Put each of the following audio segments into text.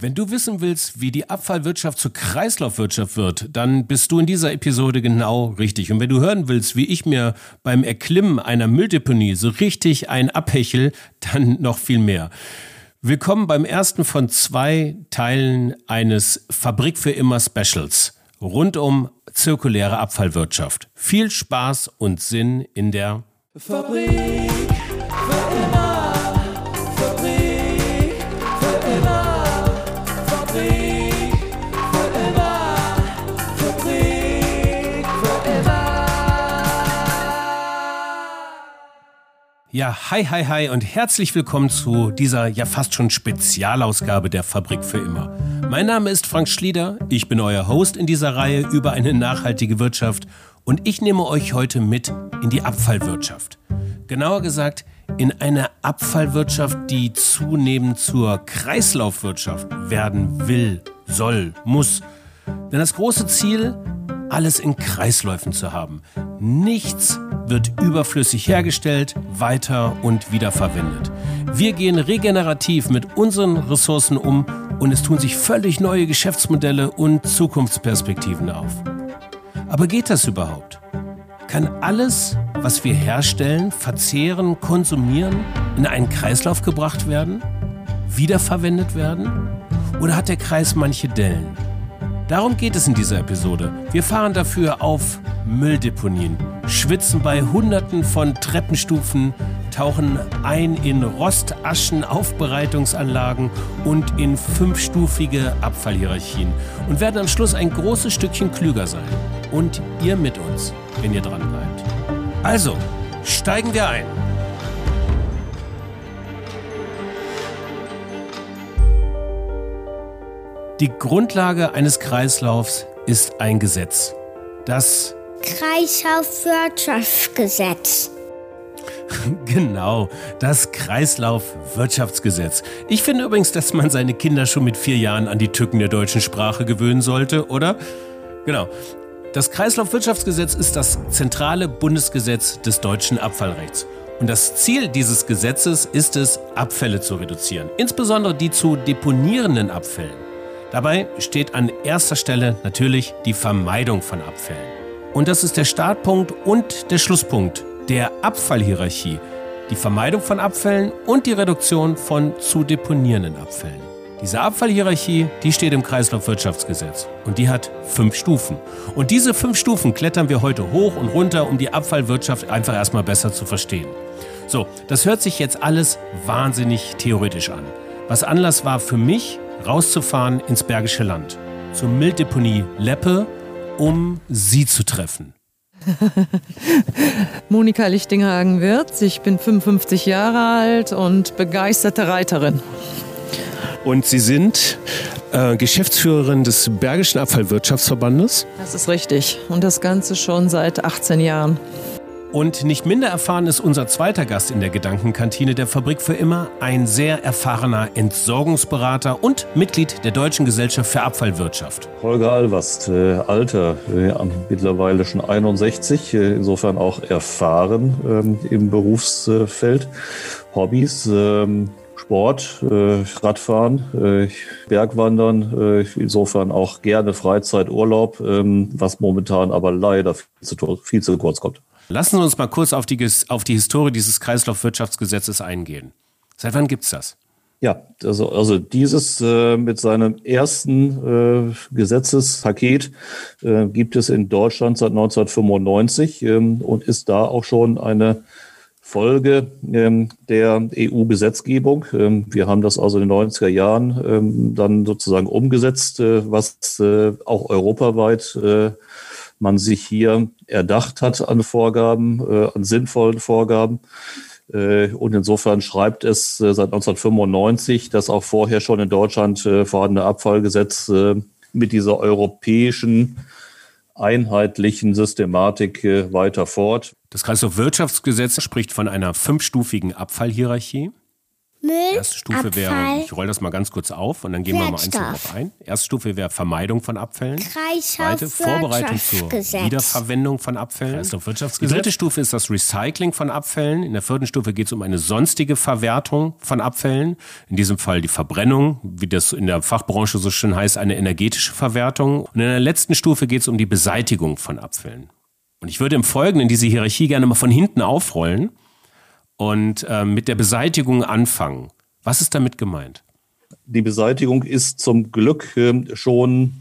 Wenn du wissen willst, wie die Abfallwirtschaft zur Kreislaufwirtschaft wird, dann bist du in dieser Episode genau richtig. Und wenn du hören willst, wie ich mir beim Erklimmen einer Mülldeponie so richtig ein abhechel, dann noch viel mehr. Willkommen beim ersten von zwei Teilen eines Fabrik für immer Specials rund um zirkuläre Abfallwirtschaft. Viel Spaß und Sinn in der Fabrik für immer. Ja, hi, hi, hi und herzlich willkommen zu dieser ja fast schon Spezialausgabe der Fabrik für immer. Mein Name ist Frank Schlieder, ich bin euer Host in dieser Reihe über eine nachhaltige Wirtschaft und ich nehme euch heute mit in die Abfallwirtschaft. Genauer gesagt, in eine Abfallwirtschaft, die zunehmend zur Kreislaufwirtschaft werden will, soll, muss. Denn das große Ziel, alles in Kreisläufen zu haben. Nichts wird überflüssig hergestellt, weiter und wiederverwendet. Wir gehen regenerativ mit unseren Ressourcen um und es tun sich völlig neue Geschäftsmodelle und Zukunftsperspektiven auf. Aber geht das überhaupt? Kann alles, was wir herstellen, verzehren, konsumieren, in einen Kreislauf gebracht werden? Wiederverwendet werden? Oder hat der Kreis manche Dellen? Darum geht es in dieser Episode. Wir fahren dafür auf Mülldeponien, schwitzen bei Hunderten von Treppenstufen, tauchen ein in Rostaschen-Aufbereitungsanlagen und in fünfstufige Abfallhierarchien und werden am Schluss ein großes Stückchen klüger sein. Und ihr mit uns, wenn ihr dran bleibt. Also, steigen wir ein. Die Grundlage eines Kreislaufs ist ein Gesetz. Das Kreislaufwirtschaftsgesetz. Genau, das Kreislaufwirtschaftsgesetz. Ich finde übrigens, dass man seine Kinder schon mit vier Jahren an die Tücken der deutschen Sprache gewöhnen sollte, oder? Genau. Das Kreislaufwirtschaftsgesetz ist das zentrale Bundesgesetz des deutschen Abfallrechts. Und das Ziel dieses Gesetzes ist es, Abfälle zu reduzieren, insbesondere die zu deponierenden Abfällen. Dabei steht an erster Stelle natürlich die Vermeidung von Abfällen. Und das ist der Startpunkt und der Schlusspunkt der Abfallhierarchie. Die Vermeidung von Abfällen und die Reduktion von zu deponierenden Abfällen. Diese Abfallhierarchie, die steht im Kreislaufwirtschaftsgesetz und die hat fünf Stufen. Und diese fünf Stufen klettern wir heute hoch und runter, um die Abfallwirtschaft einfach erstmal besser zu verstehen. So, das hört sich jetzt alles wahnsinnig theoretisch an. Was Anlass war für mich, rauszufahren ins Bergische Land, zur Mülldeponie Leppe, um sie zu treffen. Monika Lichtinghagen-Wirz, ich bin 55 Jahre alt und begeisterte Reiterin. Und Sie sind äh, Geschäftsführerin des Bergischen Abfallwirtschaftsverbandes? Das ist richtig. Und das Ganze schon seit 18 Jahren. Und nicht minder erfahren ist unser zweiter Gast in der Gedankenkantine der Fabrik für immer, ein sehr erfahrener Entsorgungsberater und Mitglied der Deutschen Gesellschaft für Abfallwirtschaft. Holger Alvast, äh, Alter, äh, mittlerweile schon 61, äh, insofern auch erfahren ähm, im Berufsfeld. Hobbys, ähm, Sport, äh, Radfahren, äh, Bergwandern, äh, insofern auch gerne Freizeit, Urlaub, ähm, was momentan aber leider viel zu, viel zu kurz kommt. Lassen Sie uns mal kurz auf die, auf die Historie dieses Kreislaufwirtschaftsgesetzes eingehen. Seit wann gibt es das? Ja, also, also dieses äh, mit seinem ersten äh, Gesetzespaket äh, gibt es in Deutschland seit 1995 ähm, und ist da auch schon eine Folge ähm, der EU-Gesetzgebung. Ähm, wir haben das also in den 90er Jahren ähm, dann sozusagen umgesetzt, äh, was äh, auch europaweit äh, man sich hier erdacht hat an Vorgaben, äh, an sinnvollen Vorgaben. Äh, und insofern schreibt es äh, seit 1995 das auch vorher schon in Deutschland äh, vorhandene Abfallgesetz äh, mit dieser europäischen einheitlichen Systematik äh, weiter fort. Das Kreislaufwirtschaftsgesetz spricht von einer fünfstufigen Abfallhierarchie. Müll, Erste Stufe wäre, ich roll das mal ganz kurz auf und dann gehen wir mal einzeln drauf ein. Erste Stufe wäre Vermeidung von Abfällen. Zweite, Vorbereitung zur. Wiederverwendung von Abfällen. Die dritte Stufe ist das Recycling von Abfällen. In der vierten Stufe geht es um eine sonstige Verwertung von Abfällen. In diesem Fall die Verbrennung, wie das in der Fachbranche so schön heißt, eine energetische Verwertung. Und in der letzten Stufe geht es um die Beseitigung von Abfällen. Und ich würde im Folgenden diese Hierarchie gerne mal von hinten aufrollen und äh, mit der Beseitigung anfangen. Was ist damit gemeint? Die Beseitigung ist zum Glück ähm, schon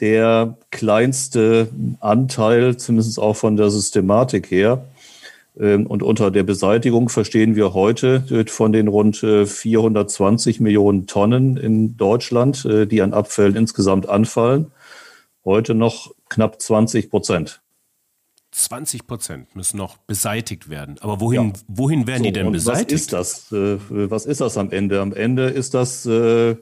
der kleinste Anteil, zumindest auch von der Systematik her. Ähm, Und unter der Beseitigung verstehen wir heute äh, von den rund äh, 420 Millionen Tonnen in Deutschland, äh, die an Abfällen insgesamt anfallen, heute noch knapp 20 Prozent. 20 Prozent müssen noch beseitigt werden. Aber wohin, Ja. wohin werden die denn beseitigt? Was ist das? Äh, Was ist das am Ende? Am Ende ist das äh,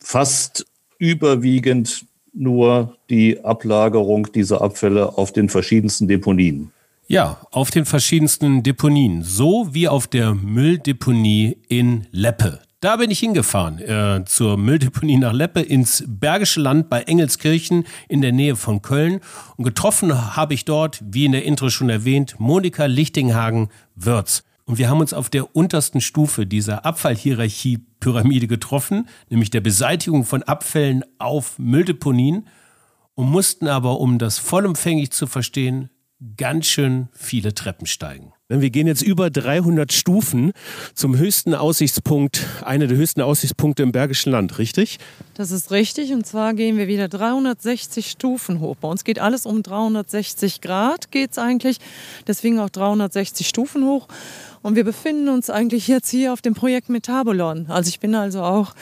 fast überwiegend nur die Ablagerung dieser Abfälle auf den verschiedensten Deponien. Ja, auf den verschiedensten Deponien. So wie auf der Mülldeponie in Leppe. Da bin ich hingefahren, äh, zur Mülldeponie nach Leppe ins Bergische Land bei Engelskirchen in der Nähe von Köln. Und getroffen habe ich dort, wie in der Intro schon erwähnt, Monika Lichtinghagen-Würz. Und wir haben uns auf der untersten Stufe dieser Abfallhierarchie-Pyramide getroffen, nämlich der Beseitigung von Abfällen auf Mülldeponien und mussten aber, um das vollumfänglich zu verstehen, ganz schön viele Treppen steigen. Wir gehen jetzt über 300 Stufen zum höchsten Aussichtspunkt, einer der höchsten Aussichtspunkte im Bergischen Land, richtig? Das ist richtig. Und zwar gehen wir wieder 360 Stufen hoch. Bei uns geht alles um 360 Grad, geht's eigentlich. Deswegen auch 360 Stufen hoch. Und wir befinden uns eigentlich jetzt hier auf dem Projekt Metabolon. Also ich bin also auch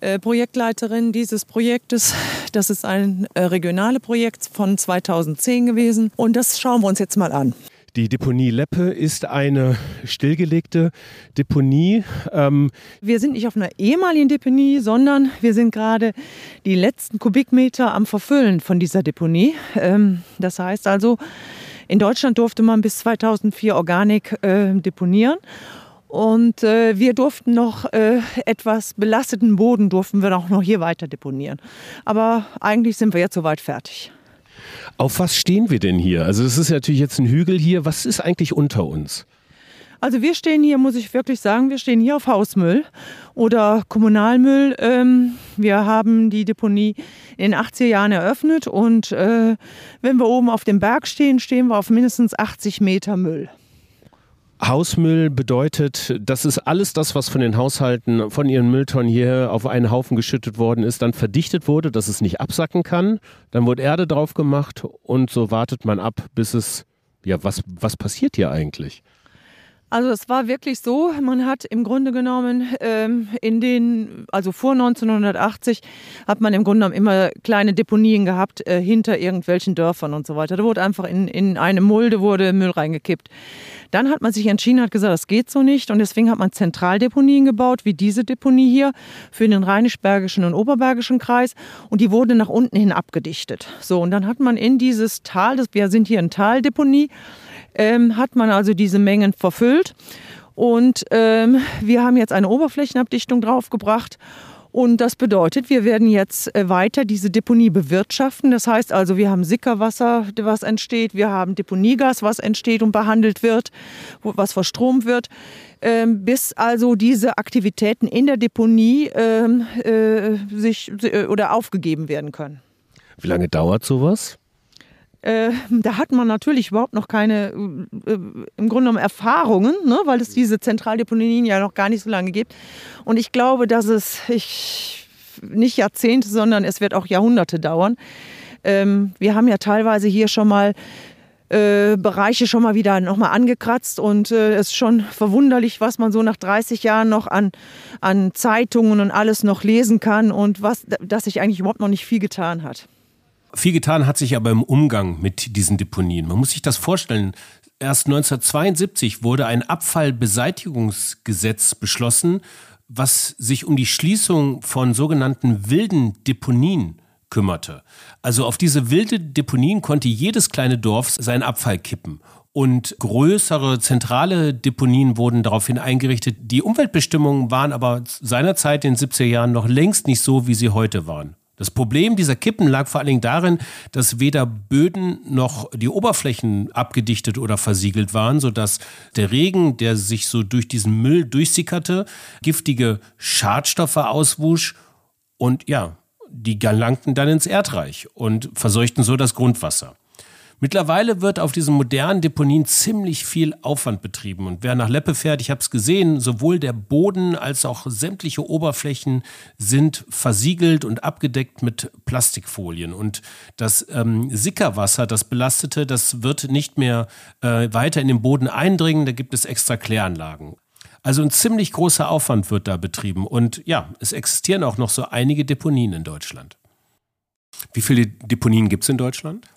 äh, Projektleiterin dieses Projektes. Das ist ein äh, regionale Projekt von 2010 gewesen. Und das schauen wir uns jetzt mal an. Die Deponie Leppe ist eine stillgelegte Deponie. Ähm, Wir sind nicht auf einer ehemaligen Deponie, sondern wir sind gerade die letzten Kubikmeter am Verfüllen von dieser Deponie. Ähm, das heißt also, in Deutschland durfte man bis 2004 Organik äh, deponieren. Und äh, wir durften noch äh, etwas belasteten Boden, durften wir auch noch hier weiter deponieren. Aber eigentlich sind wir jetzt soweit fertig. Auf was stehen wir denn hier? Also es ist natürlich jetzt ein Hügel hier. Was ist eigentlich unter uns? Also wir stehen hier, muss ich wirklich sagen, wir stehen hier auf Hausmüll oder Kommunalmüll. Ähm, wir haben die Deponie in den 80er Jahren eröffnet und äh, wenn wir oben auf dem Berg stehen, stehen wir auf mindestens 80 Meter Müll. Hausmüll bedeutet, das ist alles das, was von den Haushalten, von ihren Mülltonnen hier auf einen Haufen geschüttet worden ist, dann verdichtet wurde, dass es nicht absacken kann. Dann wurde Erde drauf gemacht und so wartet man ab, bis es, ja, was, was passiert hier eigentlich? Also es war wirklich so, man hat im Grunde genommen ähm, in den, also vor 1980 hat man im Grunde genommen immer kleine Deponien gehabt äh, hinter irgendwelchen Dörfern und so weiter. Da wurde einfach in, in eine Mulde wurde Müll reingekippt. Dann hat man sich entschieden, hat gesagt, das geht so nicht und deswegen hat man Zentraldeponien gebaut, wie diese Deponie hier für den Rheinisch-Bergischen und Oberbergischen Kreis und die wurde nach unten hin abgedichtet. So und dann hat man in dieses Tal, das, wir sind hier in Taldeponie, ähm, hat man also diese Mengen verfüllt. Und ähm, wir haben jetzt eine Oberflächenabdichtung draufgebracht. Und das bedeutet, wir werden jetzt äh, weiter diese Deponie bewirtschaften. Das heißt also, wir haben Sickerwasser, was entsteht, wir haben Deponiegas, was entsteht und behandelt wird, was verstromt wird, ähm, bis also diese Aktivitäten in der Deponie ähm, äh, sich äh, oder aufgegeben werden können. Wie lange dauert sowas? Äh, da hat man natürlich überhaupt noch keine, äh, im Grunde genommen Erfahrungen, ne, weil es diese Zentraldeponien ja noch gar nicht so lange gibt. Und ich glaube, dass es ich, nicht Jahrzehnte, sondern es wird auch Jahrhunderte dauern. Ähm, wir haben ja teilweise hier schon mal äh, Bereiche schon mal wieder nochmal angekratzt und äh, es ist schon verwunderlich, was man so nach 30 Jahren noch an, an Zeitungen und alles noch lesen kann und was, dass sich eigentlich überhaupt noch nicht viel getan hat. Viel getan hat sich aber im Umgang mit diesen Deponien. Man muss sich das vorstellen. Erst 1972 wurde ein Abfallbeseitigungsgesetz beschlossen, was sich um die Schließung von sogenannten wilden Deponien kümmerte. Also auf diese wilde Deponien konnte jedes kleine Dorf seinen Abfall kippen. und größere zentrale Deponien wurden daraufhin eingerichtet. Die Umweltbestimmungen waren aber seinerzeit in den 70er Jahren noch längst nicht so, wie sie heute waren. Das Problem dieser Kippen lag vor allen Dingen darin, dass weder Böden noch die Oberflächen abgedichtet oder versiegelt waren, sodass der Regen, der sich so durch diesen Müll durchsickerte, giftige Schadstoffe auswusch und ja, die gelangten dann ins Erdreich und verseuchten so das Grundwasser. Mittlerweile wird auf diesen modernen Deponien ziemlich viel Aufwand betrieben. Und wer nach Leppe fährt, ich habe es gesehen, sowohl der Boden als auch sämtliche Oberflächen sind versiegelt und abgedeckt mit Plastikfolien. Und das ähm, Sickerwasser, das belastete, das wird nicht mehr äh, weiter in den Boden eindringen. Da gibt es extra Kläranlagen. Also ein ziemlich großer Aufwand wird da betrieben. Und ja, es existieren auch noch so einige Deponien in Deutschland. Wie viele Deponien gibt es in Deutschland?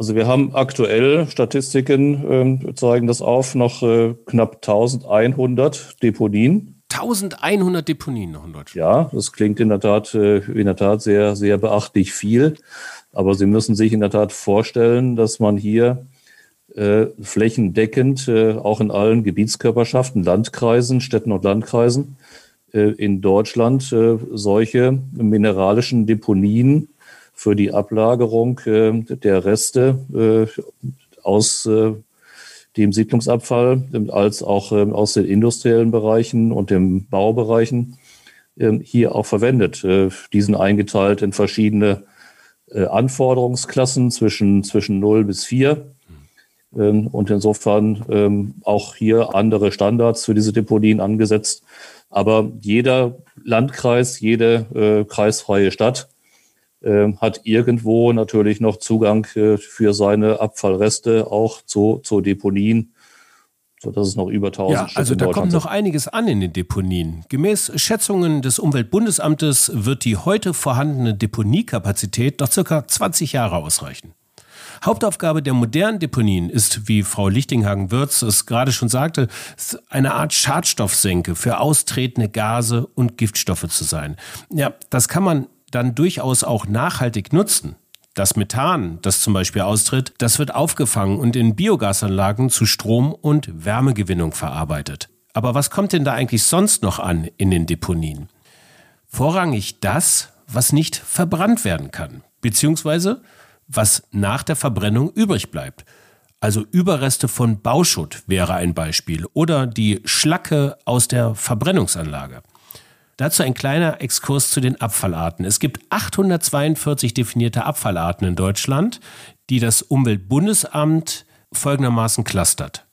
Also wir haben aktuell Statistiken äh, zeigen das auf noch äh, knapp 1100 Deponien. 1100 Deponien noch in Deutschland. Ja, das klingt in der Tat äh, in der Tat sehr sehr beachtlich viel, aber Sie müssen sich in der Tat vorstellen, dass man hier äh, flächendeckend äh, auch in allen Gebietskörperschaften, Landkreisen, Städten und Landkreisen äh, in Deutschland äh, solche mineralischen Deponien für die Ablagerung äh, der Reste äh, aus äh, dem Siedlungsabfall als auch äh, aus den industriellen Bereichen und den Baubereichen äh, hier auch verwendet. Die sind eingeteilt in verschiedene Anforderungsklassen zwischen, zwischen 0 bis 4. Ähm, und insofern ähm, auch hier andere Standards für diese Deponien angesetzt. Aber jeder Landkreis, jede kreisfreie Stadt hat irgendwo natürlich noch Zugang äh, für seine Abfallreste auch zu, zu Deponien sodass es noch über 1000 Ja, also da kommt noch einiges an in den Deponien. Gemäß Schätzungen des Umweltbundesamtes wird die heute vorhandene Deponiekapazität noch circa 20 Jahre ausreichen. Hauptaufgabe der modernen Deponien ist, wie Frau Lichtinghagen-Würz es gerade schon sagte, eine Art Schadstoffsenke für austretende Gase und Giftstoffe zu sein. Ja, das kann man dann durchaus auch nachhaltig nutzen. Das Methan, das zum Beispiel austritt, das wird aufgefangen und in Biogasanlagen zu Strom- und Wärmegewinnung verarbeitet. Aber was kommt denn da eigentlich sonst noch an in den Deponien? Vorrangig das, was nicht verbrannt werden kann, beziehungsweise was nach der Verbrennung übrig bleibt. Also Überreste von Bauschutt wäre ein Beispiel oder die Schlacke aus der Verbrennungsanlage. Dazu ein kleiner Exkurs zu den Abfallarten. Es gibt 842 definierte Abfallarten in Deutschland, die das Umweltbundesamt folgendermaßen clustert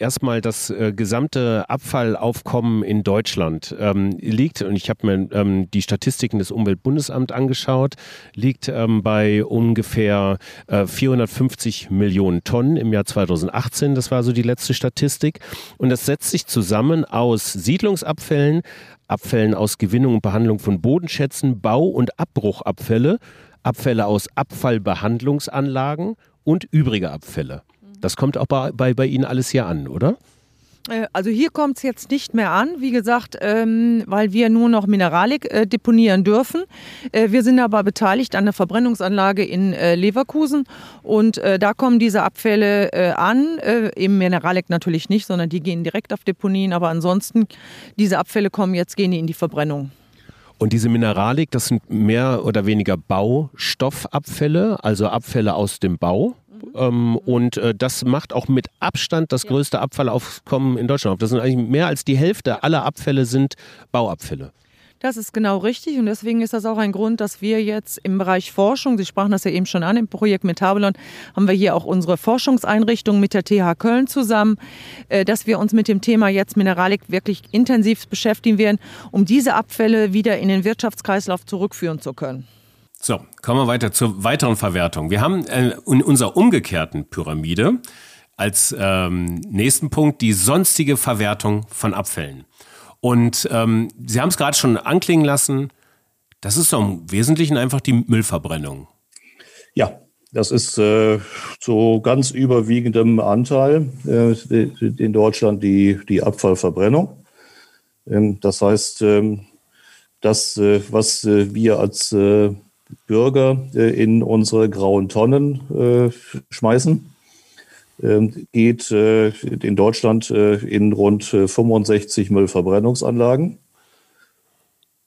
erstmal das äh, gesamte Abfallaufkommen in Deutschland ähm, liegt, und ich habe mir ähm, die Statistiken des Umweltbundesamts angeschaut, liegt ähm, bei ungefähr äh, 450 Millionen Tonnen im Jahr 2018. Das war so die letzte Statistik. Und das setzt sich zusammen aus Siedlungsabfällen, Abfällen aus Gewinnung und Behandlung von Bodenschätzen, Bau- und Abbruchabfälle, Abfälle aus Abfallbehandlungsanlagen und übrige Abfälle. Das kommt auch bei, bei, bei Ihnen alles hier an, oder? Äh, also hier kommt es jetzt nicht mehr an, wie gesagt, ähm, weil wir nur noch Mineralik äh, deponieren dürfen. Äh, wir sind aber beteiligt an der Verbrennungsanlage in Leverkusen und da kommen diese Abfälle an. Im Mineralik natürlich nicht, sondern die gehen direkt auf Deponien. Aber ansonsten, diese Abfälle kommen jetzt, gehen die in die Verbrennung. Und diese Mineralik, das sind mehr oder weniger Baustoffabfälle, also Abfälle aus dem Bau. Ähm, und äh, das macht auch mit Abstand das größte Abfallaufkommen in Deutschland. Das sind eigentlich mehr als die Hälfte aller Abfälle sind Bauabfälle. Das ist genau richtig und deswegen ist das auch ein Grund, dass wir jetzt im Bereich Forschung, Sie sprachen das ja eben schon an, im Projekt Metabolon haben wir hier auch unsere Forschungseinrichtung mit der TH Köln zusammen, äh, dass wir uns mit dem Thema jetzt Mineralik wirklich intensiv beschäftigen werden, um diese Abfälle wieder in den Wirtschaftskreislauf zurückführen zu können. So, kommen wir weiter zur weiteren Verwertung. Wir haben äh, in unserer umgekehrten Pyramide als ähm, nächsten Punkt die sonstige Verwertung von Abfällen. Und ähm, Sie haben es gerade schon anklingen lassen, das ist doch im Wesentlichen einfach die Müllverbrennung. Ja, das ist äh, zu ganz überwiegendem Anteil äh, in Deutschland die, die Abfallverbrennung. Ähm, das heißt, ähm, das, äh, was äh, wir als äh, Bürger äh, in unsere grauen Tonnen äh, schmeißen. ähm, geht äh, in Deutschland in rund 65 Müllverbrennungsanlagen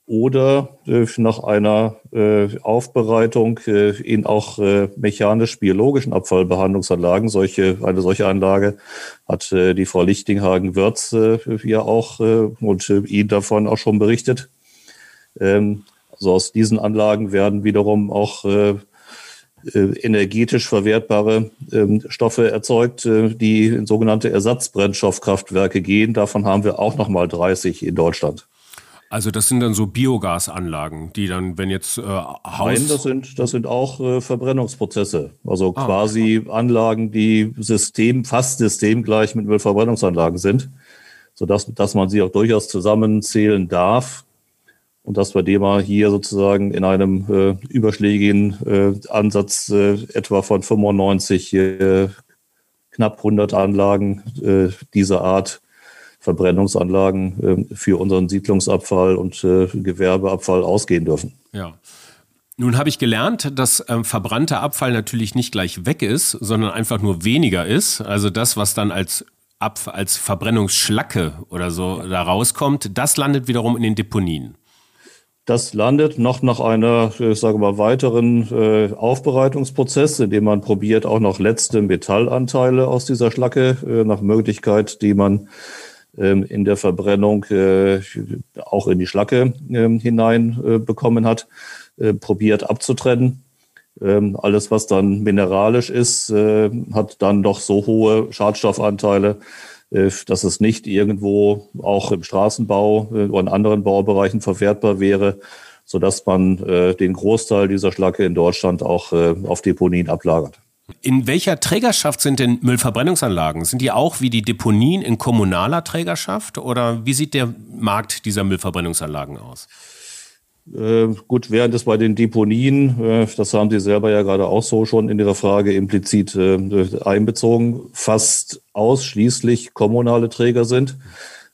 oder nach einer Aufbereitung in auch mechanisch-biologischen Abfallbehandlungsanlagen. Solche, eine solche Anlage hat die Frau Lichtinghagen-Wirz ja auch und Ihnen davon auch schon berichtet. Ähm, also aus diesen Anlagen werden wiederum auch äh, energetisch verwertbare ähm, Stoffe erzeugt, äh, die in sogenannte Ersatzbrennstoffkraftwerke gehen. Davon haben wir auch nochmal 30 in Deutschland. Also das sind dann so Biogasanlagen, die dann, wenn jetzt äh, Haus... Nein, das sind, das sind auch äh, Verbrennungsprozesse. Also ah, quasi okay. Anlagen, die System, fast systemgleich mit Müllverbrennungsanlagen sind, sodass dass man sie auch durchaus zusammenzählen darf und dass wir dem hier sozusagen in einem äh, überschlägigen äh, Ansatz äh, etwa von 95 äh, knapp 100 Anlagen äh, dieser Art Verbrennungsanlagen äh, für unseren Siedlungsabfall und Gewerbeabfall ausgehen dürfen. Ja. Nun habe ich gelernt, dass ähm, verbrannter Abfall natürlich nicht gleich weg ist, sondern einfach nur weniger ist. Also das, was dann als Abfall, als Verbrennungsschlacke oder so da rauskommt, das landet wiederum in den Deponien. Das landet noch nach einer, ich sage mal, weiteren äh, Aufbereitungsprozess, in dem man probiert, auch noch letzte Metallanteile aus dieser Schlacke äh, nach Möglichkeit, die man ähm, in der Verbrennung äh, auch in die Schlacke äh, hinein äh, bekommen hat, äh, probiert abzutrennen. Ähm, alles, was dann mineralisch ist, äh, hat dann doch so hohe Schadstoffanteile, äh, dass es nicht irgendwo auch im Straßenbau äh, oder in anderen Baubereichen verwertbar wäre, sodass man äh, den Großteil dieser Schlacke in Deutschland auch auf Deponien ablagert. In welcher Trägerschaft sind denn Müllverbrennungsanlagen? Sind die auch wie die Deponien in kommunaler Trägerschaft oder wie sieht der Markt dieser Müllverbrennungsanlagen aus? Äh, gut, während es bei den Deponien, äh, das haben Sie selber ja gerade auch so schon in Ihrer Frage implizit äh, einbezogen, fast ausschließlich kommunale Träger sind,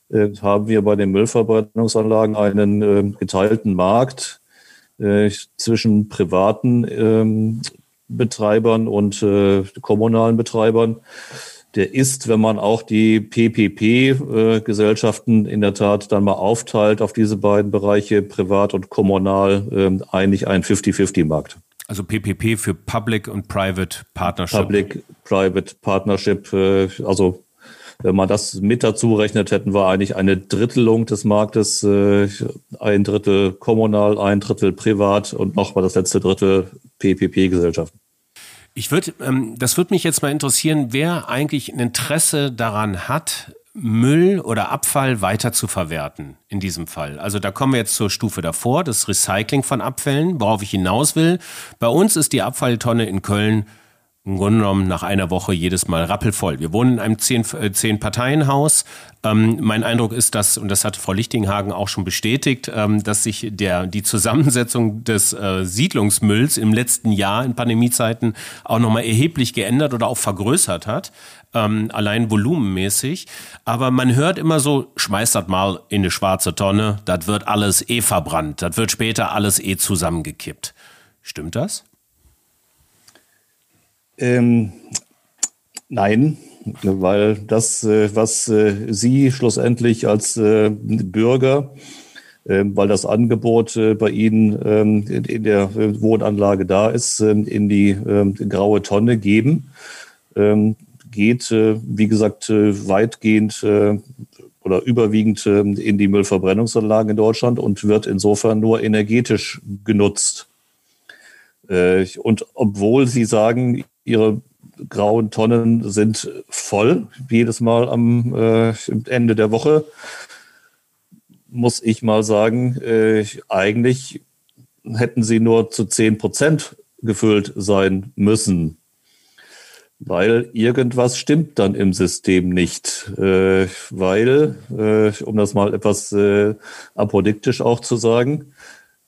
äh, haben wir bei den Müllverbrennungsanlagen einen äh, geteilten Markt zwischen privaten ähm, Betreibern und kommunalen Betreibern der ist, wenn man auch die PPP-Gesellschaften in der Tat dann mal aufteilt auf diese beiden Bereiche, privat und kommunal, ähm, eigentlich ein 50-50-Markt. Also PPP für Public und Private Partnership. Public-Private Partnership, äh, also wenn man das mit dazu rechnet, hätten wir eigentlich eine Drittelung des Marktes, äh, ein Drittel kommunal, ein Drittel privat und nochmal das letzte Drittel PPP-Gesellschaften. Ich würde, ähm, das würde mich jetzt mal interessieren, wer eigentlich ein Interesse daran hat, Müll oder Abfall weiter zu verwerten in diesem Fall. Also da kommen wir jetzt zur Stufe davor, das Recycling von Abfällen, worauf ich hinaus will. Bei uns ist die Abfalltonne in Köln im Grunde genommen nach einer Woche jedes Mal rappelvoll. Wir wohnen in einem zehn, äh. Ähm, mein Eindruck ist, dass, und das hat Frau Lichtinghagen auch schon bestätigt, ähm, dass sich der, die Zusammensetzung des äh, Siedlungsmülls im letzten Jahr in Pandemiezeiten auch nochmal erheblich geändert oder auch vergrößert hat. Ähm, allein volumenmäßig. Aber man hört immer so, schmeißt das mal in eine schwarze Tonne, das wird alles eh verbrannt, das wird später alles eh zusammengekippt. Stimmt das? Ähm, nein, weil das, äh, was äh, Sie schlussendlich als äh, Bürger, ähm, weil das Angebot bei Ihnen ähm, in der Wohnanlage da ist, ähm, in die graue Tonne geben, geht, wie gesagt, weitgehend oder überwiegend in die Müllverbrennungsanlagen in Deutschland und wird insofern nur energetisch genutzt. Und obwohl Sie sagen, ihre grauen Tonnen sind voll, jedes Mal am äh, Ende der Woche. Muss ich mal sagen, äh, eigentlich hätten sie nur zu 10 Prozent gefüllt sein müssen. Weil irgendwas stimmt dann im System nicht. Äh, weil, äh, um das mal etwas äh, apodiktisch auch zu sagen,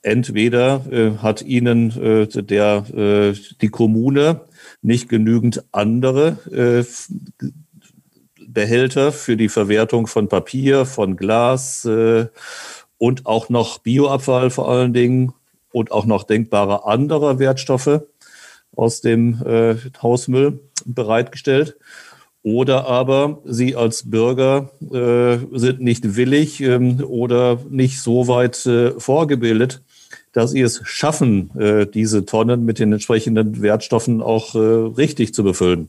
entweder äh, hat ihnen äh, der, äh, die Kommune nicht genügend andere äh, Behälter für die Verwertung von Papier, von Glas äh, und auch noch Bioabfall vor allen Dingen und auch noch denkbare anderer Wertstoffe aus dem äh, Hausmüll bereitgestellt. Oder aber Sie als Bürger äh, sind nicht willig ähm, oder nicht so weit äh, vorgebildet, dass Sie es schaffen, äh, diese Tonnen mit den entsprechenden Wertstoffen auch äh, richtig zu befüllen.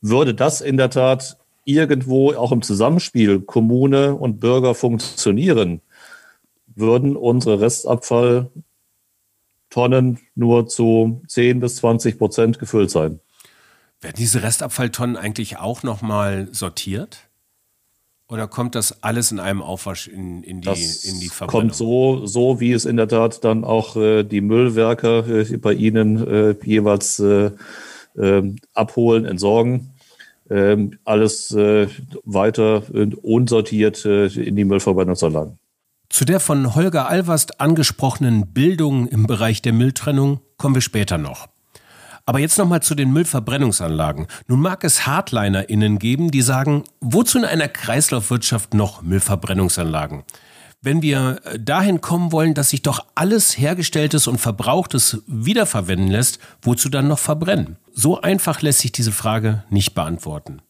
Würde das in der Tat irgendwo auch im Zusammenspiel Kommune und Bürger funktionieren, würden unsere Restabfalltonnen nur zu 10 bis 20 Prozent gefüllt sein. Werden diese Restabfalltonnen eigentlich auch nochmal sortiert? Oder kommt das alles in einem Aufwasch in, in die, das in die Verbrennung? Kommt so, so, wie es in der Tat dann auch äh, die Müllwerker äh, bei Ihnen äh, jeweils äh, ähm, abholen, entsorgen. Ähm, alles äh, weiter unsortiert äh, in die Müllverbrennungsanlagen. Zu der von Holger Alvast angesprochenen Bildung im Bereich der Mülltrennung kommen wir später noch. Aber jetzt nochmal zu den Müllverbrennungsanlagen. Nun mag es HardlinerInnen geben, die sagen, wozu in einer Kreislaufwirtschaft noch Müllverbrennungsanlagen? Wenn wir äh, dahin kommen wollen, dass sich doch alles Hergestelltes und Verbrauchtes wiederverwenden lässt, wozu dann noch verbrennen? So einfach lässt sich diese Frage nicht beantworten.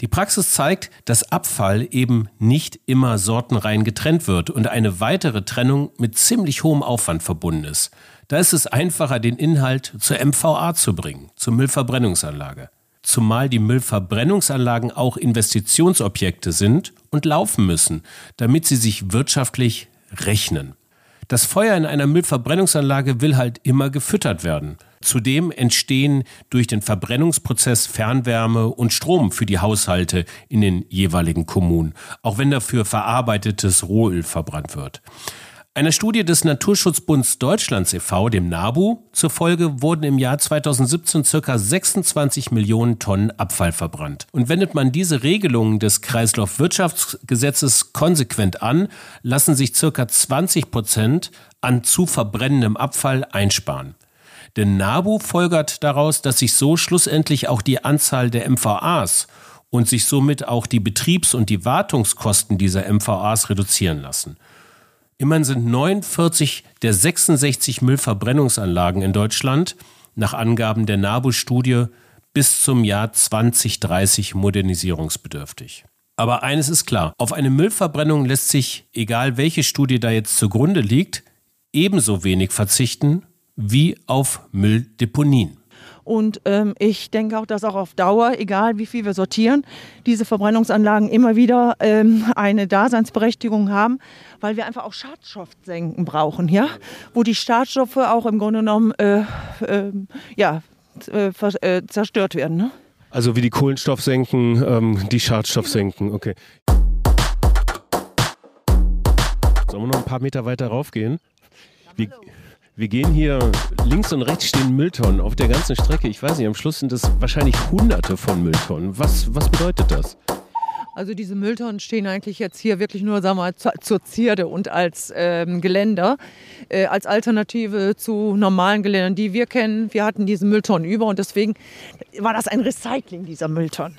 Die Praxis zeigt, dass Abfall eben nicht immer sortenrein getrennt wird und eine weitere Trennung mit ziemlich hohem Aufwand verbunden ist. Da ist es einfacher, den Inhalt zur MVA zu bringen, zur Müllverbrennungsanlage. Zumal die Müllverbrennungsanlagen auch Investitionsobjekte sind und laufen müssen, damit sie sich wirtschaftlich rechnen. Das Feuer in einer Müllverbrennungsanlage will halt immer gefüttert werden. Zudem entstehen durch den Verbrennungsprozess Fernwärme und Strom für die Haushalte in den jeweiligen Kommunen, auch wenn dafür verarbeitetes Rohöl verbrannt wird. Einer Studie des Naturschutzbunds Deutschlands e.V., dem NABU, zufolge wurden im Jahr 2017 ca. 26 Millionen Tonnen Abfall verbrannt. Und wendet man diese Regelungen des Kreislaufwirtschaftsgesetzes konsequent an, lassen sich ca. 20 Prozent an zu verbrennendem Abfall einsparen. Denn NABU folgert daraus, dass sich so schlussendlich auch die Anzahl der MVAs und sich somit auch die Betriebs- und die Wartungskosten dieser MVAs reduzieren lassen. Immerhin sind 49 der 66 Müllverbrennungsanlagen in Deutschland nach Angaben der NABU-Studie bis zum Jahr 2030 modernisierungsbedürftig. Aber eines ist klar, auf eine Müllverbrennung lässt sich, egal welche Studie da jetzt zugrunde liegt, ebenso wenig verzichten wie auf Mülldeponien. Und ähm, ich denke auch, dass auch auf Dauer, egal wie viel wir sortieren, diese Verbrennungsanlagen immer wieder ähm, eine Daseinsberechtigung haben, weil wir einfach auch Schadstoffsenken brauchen, ja? wo die Schadstoffe auch im Grunde genommen äh, äh, ja, äh, äh, zerstört werden. Ne? Also wie die Kohlenstoffsenken, ähm, die Schadstoffsenken, okay. Sollen wir noch ein paar Meter weiter raufgehen? Wie, wir gehen hier links und rechts stehen Mülltonnen auf der ganzen Strecke. Ich weiß nicht, am Schluss sind es wahrscheinlich hunderte von Mülltonnen. Was, was bedeutet das? Also diese Mülltonnen stehen eigentlich jetzt hier wirklich nur sagen wir, mal, zur Zierde und als ähm, Geländer, äh, als Alternative zu normalen Geländern, die wir kennen. Wir hatten diese Mülltonnen über und deswegen war das ein Recycling dieser Mülltonnen.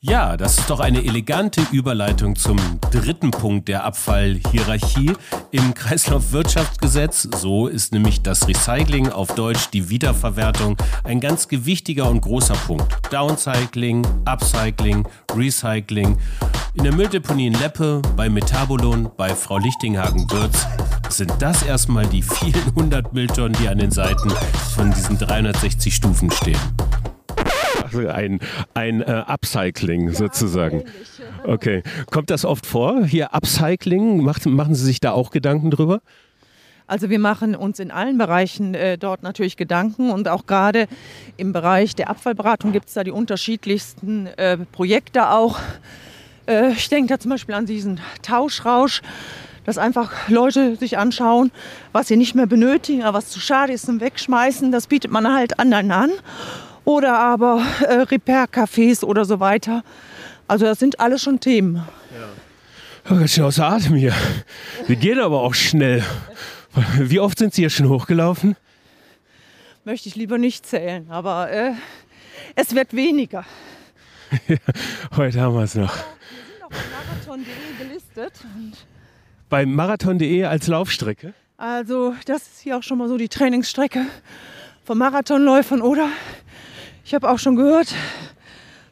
Ja, das ist doch eine elegante Überleitung zum dritten Punkt der Abfallhierarchie im Kreislaufwirtschaftsgesetz. So ist nämlich das Recycling, auf Deutsch die Wiederverwertung, ein ganz gewichtiger und großer Punkt. Downcycling, Upcycling, Recycling. In der Mülldeponie in Leppe, bei Metabolon, bei Frau Lichtinghagen-Würz sind das erstmal die vielen hundert Mülltonnen, die an den Seiten von diesen 360 Stufen stehen. Also ein, ein äh, Upcycling sozusagen. Okay. Kommt das oft vor? Hier Upcycling, Macht, machen Sie sich da auch Gedanken drüber? Also wir machen uns in allen Bereichen äh, dort natürlich Gedanken und auch gerade im Bereich der Abfallberatung gibt es da die unterschiedlichsten äh, Projekte auch. Äh, ich denke da zum Beispiel an diesen Tauschrausch, dass einfach Leute sich anschauen, was sie nicht mehr benötigen, aber was zu schade ist zum Wegschmeißen. Das bietet man halt anderen an oder aber äh, Repair-Cafés oder so weiter. Also das sind alles schon Themen. Ja. Oh, ganz schön außer Atem hier. Wir gehen aber auch schnell. Wie oft sind Sie hier schon hochgelaufen? Möchte ich lieber nicht zählen, aber äh, es wird weniger. Heute haben wir es noch. Wir sind auch bei marathon.de gelistet. bei marathon.de als Laufstrecke? Also, das ist hier auch schon mal so die Trainingsstrecke von Marathonläufern oder Ich habe auch schon gehört,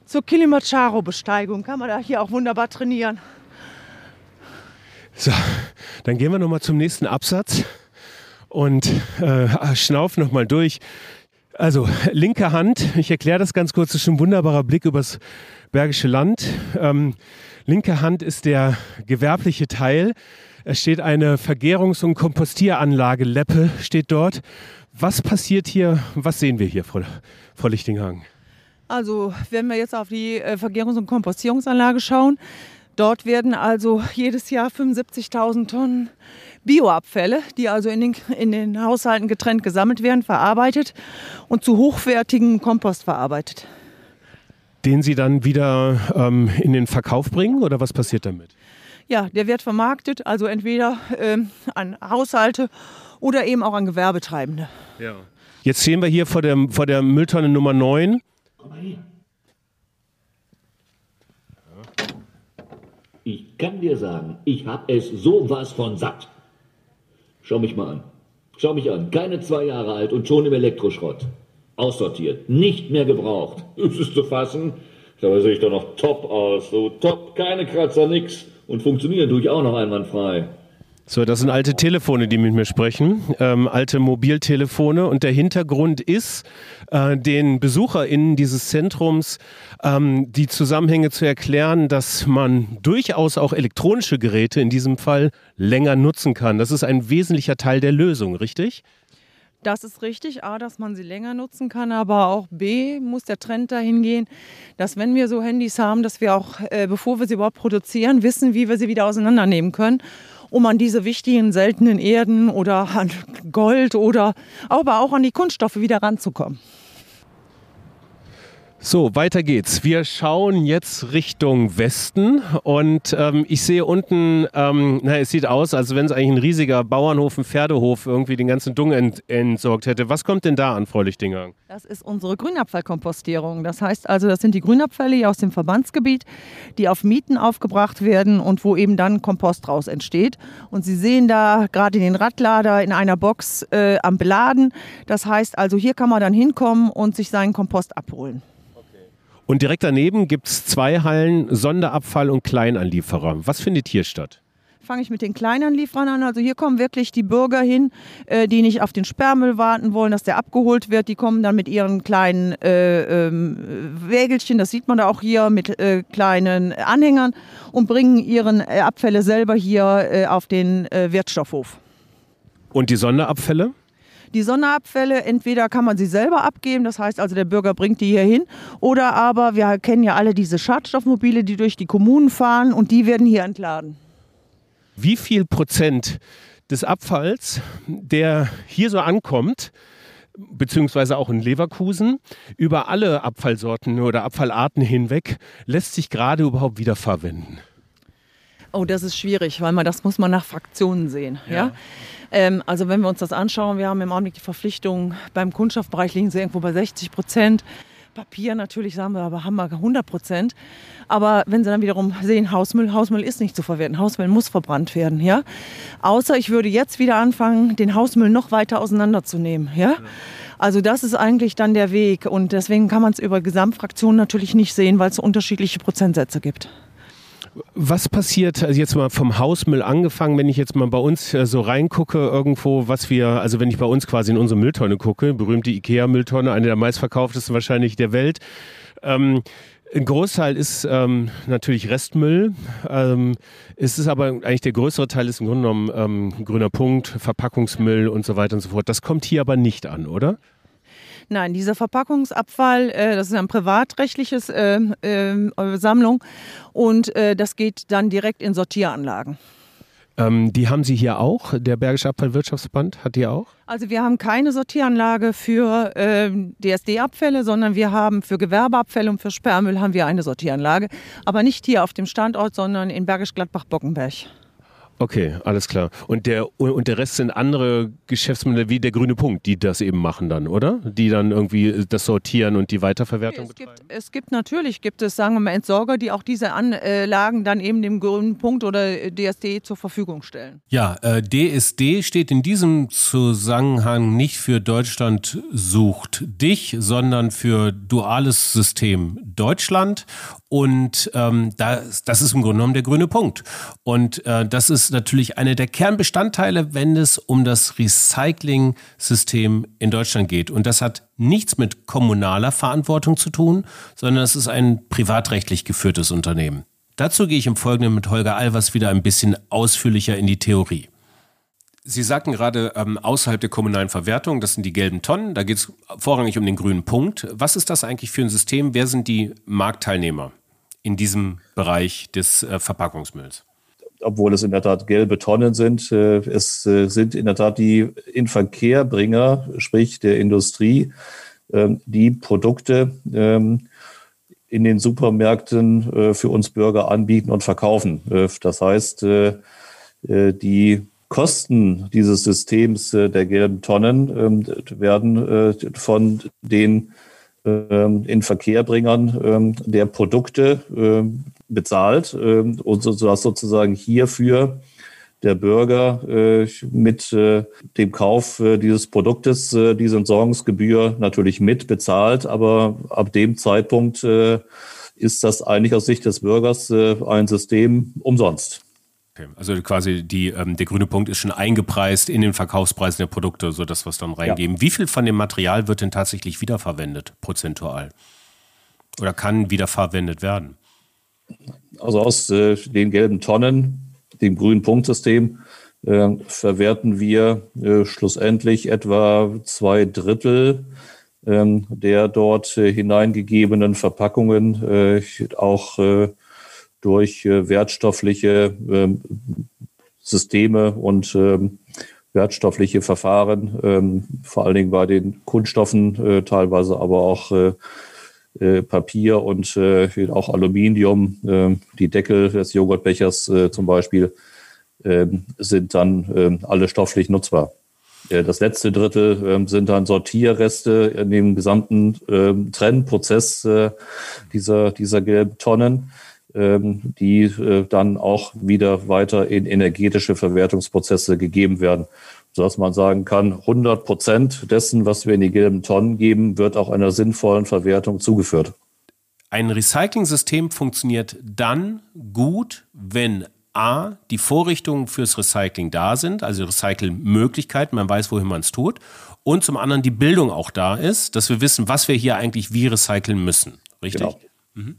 zur Kilimanjaro-Besteigung kann man da hier auch wunderbar trainieren. So, dann gehen wir nochmal zum nächsten Absatz und äh, schnaufen nochmal durch. Also, linke Hand, ich erkläre das ganz kurz, das ist ein wunderbarer Blick übers Bergische Land. Ähm, linke Hand ist der gewerbliche Teil. Es steht eine Vergärungs- und Kompostieranlage, Leppe steht dort. Was passiert hier? Was sehen wir hier, Frau, Frau Lichtinghagen? Also, wenn wir jetzt auf die äh, Vergärungs- und Kompostierungsanlage schauen, dort werden also jedes Jahr 75.000 Tonnen Bioabfälle, die also in den, in den Haushalten getrennt gesammelt werden, verarbeitet und zu hochwertigem Kompost verarbeitet. Den Sie dann wieder ähm, in den Verkauf bringen oder was passiert damit? Ja, der wird vermarktet, also entweder ähm, an Haushalte oder eben auch an Gewerbetreibende. Ja. Jetzt stehen wir hier vor der, vor der Mülltonne Nummer 9. Komm mal hier. Ich kann dir sagen, ich habe es sowas von satt. Schau mich mal an. Schau mich an. Keine zwei Jahre alt und schon im Elektroschrott. Aussortiert. Nicht mehr gebraucht. Ist es zu fassen? Dabei sehe ich doch noch top aus. So top. Keine Kratzer, nix. Und funktionieren tue ich auch noch einwandfrei. So, das sind alte Telefone, die mit mir sprechen, ähm, alte Mobiltelefone. Und der Hintergrund ist, äh, den BesucherInnen dieses Zentrums ähm, die Zusammenhänge zu erklären, dass man durchaus auch elektronische Geräte in diesem Fall länger nutzen kann. Das ist ein wesentlicher Teil der Lösung, richtig? Das ist richtig, A, dass man sie länger nutzen kann, aber auch B, muss der Trend dahin gehen, dass wenn wir so Handys haben, dass wir auch, äh, bevor wir sie überhaupt produzieren, wissen, wie wir sie wieder auseinandernehmen können um an diese wichtigen seltenen Erden oder an Gold oder aber auch an die Kunststoffe wieder ranzukommen. So, weiter geht's. Wir schauen jetzt Richtung Westen und ähm, ich sehe unten, ähm, na, es sieht aus, als wenn es eigentlich ein riesiger Bauernhof, ein Pferdehof irgendwie den ganzen Dung ent entsorgt hätte. Was kommt denn da an, Frau Lichtinger? Das ist unsere Grünabfallkompostierung. Das heißt also, das sind die Grünabfälle hier aus dem Verbandsgebiet, die auf Mieten aufgebracht werden und wo eben dann Kompost draus entsteht. Und Sie sehen da gerade den Radlader in einer Box äh, am Beladen. Das heißt also, hier kann man dann hinkommen und sich seinen Kompost abholen. Und direkt daneben gibt es zwei Hallen, Sonderabfall und Kleinanlieferer. Was findet hier statt? fange ich mit den Kleinanlieferern an. Also hier kommen wirklich die Bürger hin, äh, die nicht auf den Sperrmüll warten wollen, dass der abgeholt wird. Die kommen dann mit ihren kleinen äh, ähm, Wägelchen, das sieht man da auch hier, mit äh, kleinen Anhängern und bringen ihren äh, Abfälle selber hier äh, auf den äh, Wirtstoffhof. Und die Sonderabfälle? Die Sonderabfälle, entweder kann man sie selber abgeben, das heißt also der Bürger bringt die hier hin, oder aber wir kennen ja alle diese Schadstoffmobile, die durch die Kommunen fahren und die werden hier entladen. Wie viel Prozent des Abfalls, der hier so ankommt, beziehungsweise auch in Leverkusen, über alle Abfallsorten oder Abfallarten hinweg, lässt sich gerade überhaupt wiederverwenden? Oh, das ist schwierig, weil man das muss man nach Fraktionen sehen. Ja. ja? Ähm, also wenn wir uns das anschauen, wir haben im Augenblick die Verpflichtung, beim Kunststoffbereich liegen sie irgendwo bei 60 Prozent. Papier natürlich, sagen wir, aber haben wir 100 Prozent. Aber wenn Sie dann wiederum sehen, Hausmüll, Hausmüll ist nicht zu verwerten. Hausmüll muss verbrannt werden, ja. Außer ich würde jetzt wieder anfangen, den Hausmüll noch weiter auseinanderzunehmen, ja. Also das ist eigentlich dann der Weg und deswegen kann man es über Gesamtfraktionen natürlich nicht sehen, weil es unterschiedliche Prozentsätze gibt. Was passiert, also jetzt mal vom Hausmüll angefangen, wenn ich jetzt mal bei uns äh, so reingucke, irgendwo, was wir, also wenn ich bei uns quasi in unsere Mülltonne gucke, berühmte IKEA-Mülltonne, eine der meistverkauftesten wahrscheinlich der Welt. Ähm, ein Großteil ist ähm, natürlich Restmüll. Ähm, es ist aber eigentlich der größere Teil ist im Grunde genommen ähm, grüner Punkt, Verpackungsmüll und so weiter und so fort. Das kommt hier aber nicht an, oder? Nein, dieser Verpackungsabfall, äh, das ist ein privatrechtliches äh, äh, Sammlung und äh, das geht dann direkt in Sortieranlagen. Ähm, die haben Sie hier auch, der Bergische Abfallwirtschaftsverband hat die auch? Also wir haben keine Sortieranlage für äh, DSD-Abfälle, sondern wir haben für Gewerbeabfälle und für Sperrmüll haben wir eine Sortieranlage, aber nicht hier auf dem Standort, sondern in Bergisch Gladbach-Bockenberg. Okay, alles klar. Und der, und der Rest sind andere Geschäftsmodelle wie der grüne Punkt, die das eben machen dann, oder? Die dann irgendwie das sortieren und die Weiterverwertung okay, es betreiben? Gibt, es gibt natürlich, gibt es, sagen wir mal, Entsorger, die auch diese Anlagen dann eben dem grünen Punkt oder DSD zur Verfügung stellen. Ja, äh, DSD steht in diesem Zusammenhang nicht für Deutschland sucht dich, sondern für duales System Deutschland. Und ähm, das, das ist im Grunde genommen der grüne Punkt. Und äh, das ist natürlich eine der Kernbestandteile, wenn es um das Recycling-System in Deutschland geht. Und das hat nichts mit kommunaler Verantwortung zu tun, sondern es ist ein privatrechtlich geführtes Unternehmen. Dazu gehe ich im Folgenden mit Holger Alvers wieder ein bisschen ausführlicher in die Theorie. Sie sagten gerade ähm, außerhalb der kommunalen Verwertung, das sind die gelben Tonnen, da geht es vorrangig um den grünen Punkt. Was ist das eigentlich für ein System? Wer sind die Marktteilnehmer in diesem Bereich des äh, Verpackungsmülls? Obwohl es in der Tat gelbe Tonnen sind, äh, es äh, sind in der Tat die Inverkehrbringer, sprich der Industrie, ähm, die Produkte ähm, in den Supermärkten äh, für uns Bürger anbieten und verkaufen. Das heißt, die Kosten dieses Systems der gelben Tonnen ähm, werden von den ähm, Inverkehrbringern ähm, der Produkte bezahlt und sodass sozusagen hierfür der Bürger äh, mit dem Kauf dieses Produktes diese Entsorgungsgebühr natürlich mit bezahlt, aber ab dem Zeitpunkt ist das eigentlich aus Sicht des Bürgers ein System umsonst. Okay. Also quasi die, ähm, der grüne Punkt ist schon eingepreist in den Verkaufspreisen der Produkte, so dass wir es dann reingeben. Ja. Wie viel von dem Material wird denn tatsächlich wiederverwendet, prozentual? Oder kann wiederverwendet werden? Also aus äh, den gelben Tonnen, dem grünen Punktsystem, äh, verwerten wir äh, schlussendlich etwa zwei Drittel ähm, der dort äh, hineingegebenen Verpackungen äh, auch äh, durch äh, wertstoffliche ähm, Systeme und ähm, wertstoffliche Verfahren, ähm, vor allen Dingen bei den Kunststoffen, äh, teilweise aber auch äh, Papier und auch Aluminium, die Deckel des Joghurtbechers zum Beispiel, sind dann alle stofflich nutzbar. Das letzte Drittel sind dann Sortierreste in dem gesamten Trennprozess dieser, dieser gelben Tonnen. Ähm, die äh, dann auch wieder weiter in energetische Verwertungsprozesse gegeben werden, sodass man sagen kann, 100 Prozent dessen, was wir in die gelben Tonnen geben, wird auch einer sinnvollen Verwertung zugeführt. Ein Recycling-System funktioniert dann gut, wenn A, die Vorrichtungen fürs Recycling da sind, also Recycle-Möglichkeiten, man weiß, wohin man es tut, und zum anderen die Bildung auch da ist, dass wir wissen, was wir hier eigentlich wie recyceln müssen. Richtig? Genau. Mhm.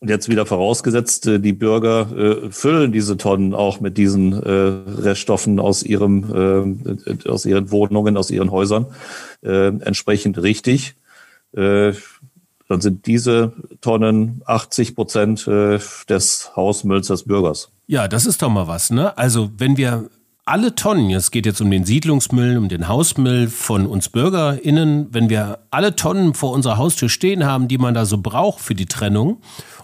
Und jetzt wieder vorausgesetzt, äh, die Bürger äh, füllen diese Tonnen auch mit diesen äh, Reststoffen aus ihrem, aus ihren Wohnungen, aus ihren Häusern entsprechend richtig. Dann sind diese Tonnen 80 Prozent des Hausmülls des Bürgers. Ja, das ist doch mal was, ne? Also wenn wir alle Tonnen, es geht jetzt um den Siedlungsmüll, um den Hausmüll von uns BürgerInnen, wenn wir alle Tonnen vor unserer Haustür stehen haben, die man da so braucht für die Trennung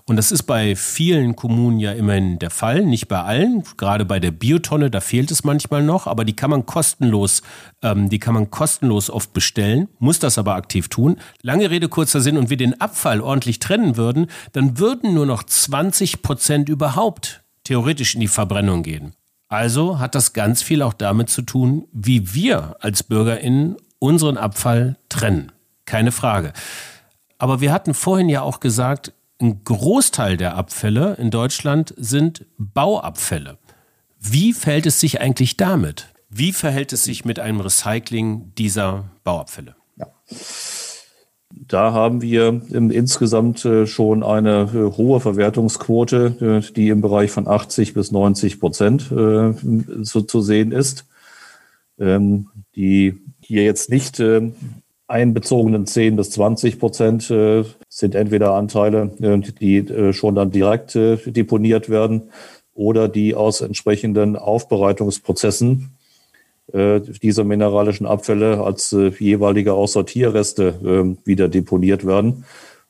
und das ist bei vielen Kommunen ja immerhin der Fall, nicht bei allen. Gerade bei der Biotonne, da fehlt es manchmal noch, aber die kann man kostenlos, ähm, die kann man kostenlos oft bestellen, muss das aber aktiv tun. Lange Rede, kurzer Sinn, und wir den Abfall ordentlich trennen würden, dann würden nur noch 20 Prozent überhaupt theoretisch in die Verbrennung gehen. Also hat das ganz viel auch damit zu tun, wie wir als BürgerInnen unseren Abfall trennen. Keine Frage. Aber wir hatten vorhin ja auch gesagt, ein Großteil der Abfälle in Deutschland sind Bauabfälle. Wie verhält es sich eigentlich damit? Wie verhält es sich mit einem Recycling dieser Bauabfälle? Ja. Da haben wir insgesamt äh, schon eine äh, hohe Verwertungsquote, äh, die im Bereich von 80 bis 90 Prozent zu, zu sehen ist, ähm, die hier jetzt nicht einbezogenen 10 bis 20 Prozent sind entweder Anteile, die schon dann direkt deponiert werden oder die aus entsprechenden Aufbereitungsprozessen dieser mineralischen Abfälle als äh, jeweilige Aussortierreste wieder deponiert werden.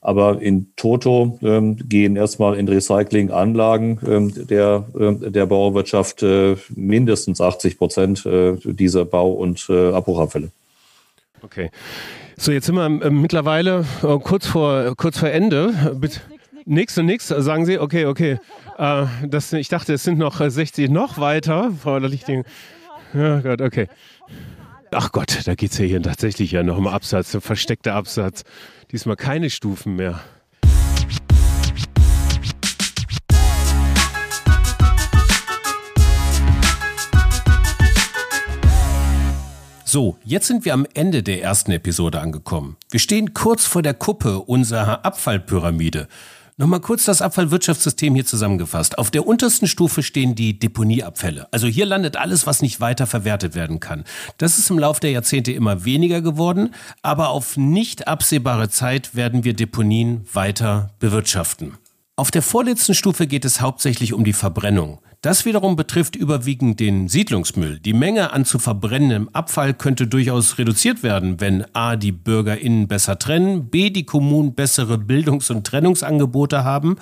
Aber in Toto ähm, gehen erstmal in Recyclinganlagen ähm, der, äh, der Bauwirtschaft äh, mindestens 80 Prozent äh, dieser Bau- und äh, Abbruchabfälle. Okay. So, jetzt sind wir äh, mittlerweile äh, kurz, vor, kurz vor Ende. Bitte. Nix und nix, sagen Sie? Okay, okay. Äh, das, ich dachte, es sind noch 60 noch weiter, Frau Lichting. Ja, Gott, okay. Ach Gott, da geht es ja hier tatsächlich ja noch um Absatz, ein versteckter Absatz. Diesmal keine Stufen mehr. So, jetzt sind wir am Ende der ersten Episode angekommen. Wir stehen kurz vor der Kuppe unserer Abfallpyramide. Nochmal kurz das Abfallwirtschaftssystem hier zusammengefasst. Auf der untersten Stufe stehen die Deponieabfälle. Also hier landet alles, was nicht weiter verwertet werden kann. Das ist im Laufe der Jahrzehnte immer weniger geworden, aber auf nicht absehbare Zeit werden wir Deponien weiter bewirtschaften. Auf der vorletzten Stufe geht es hauptsächlich um die Verbrennung. Das wiederum betrifft überwiegend den Siedlungsmüll. Die Menge an zu verbrennendem Abfall könnte durchaus reduziert werden, wenn a. die BürgerInnen besser trennen, b. die Kommunen bessere Bildungs- und Trennungsangebote haben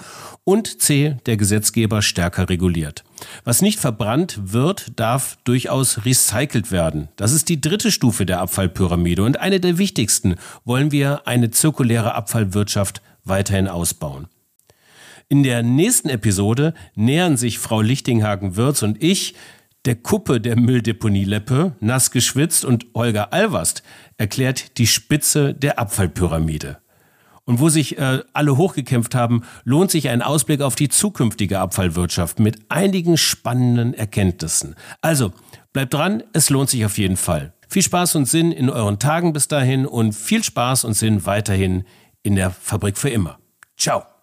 und c. der Gesetzgeber stärker reguliert. Was nicht verbrannt wird, darf durchaus recycelt werden. Das ist die dritte Stufe der Abfallpyramide und eine der wichtigsten, wollen wir eine zirkuläre Abfallwirtschaft weiterhin ausbauen. In der nächsten Episode nähern sich Frau Lichtinghagen-Würz und ich der Kuppe der Mülldeponie Leppe, nass geschwitzt und Holger Alvast erklärt die Spitze der Abfallpyramide. Und wo sich äh, alle hochgekämpft haben, lohnt sich ein Ausblick auf die zukünftige Abfallwirtschaft mit einigen spannenden Erkenntnissen. Also, bleibt dran, es lohnt sich auf jeden Fall. Viel Spaß und Sinn in euren Tagen bis dahin und viel Spaß und Sinn weiterhin in der Fabrik für immer. Ciao.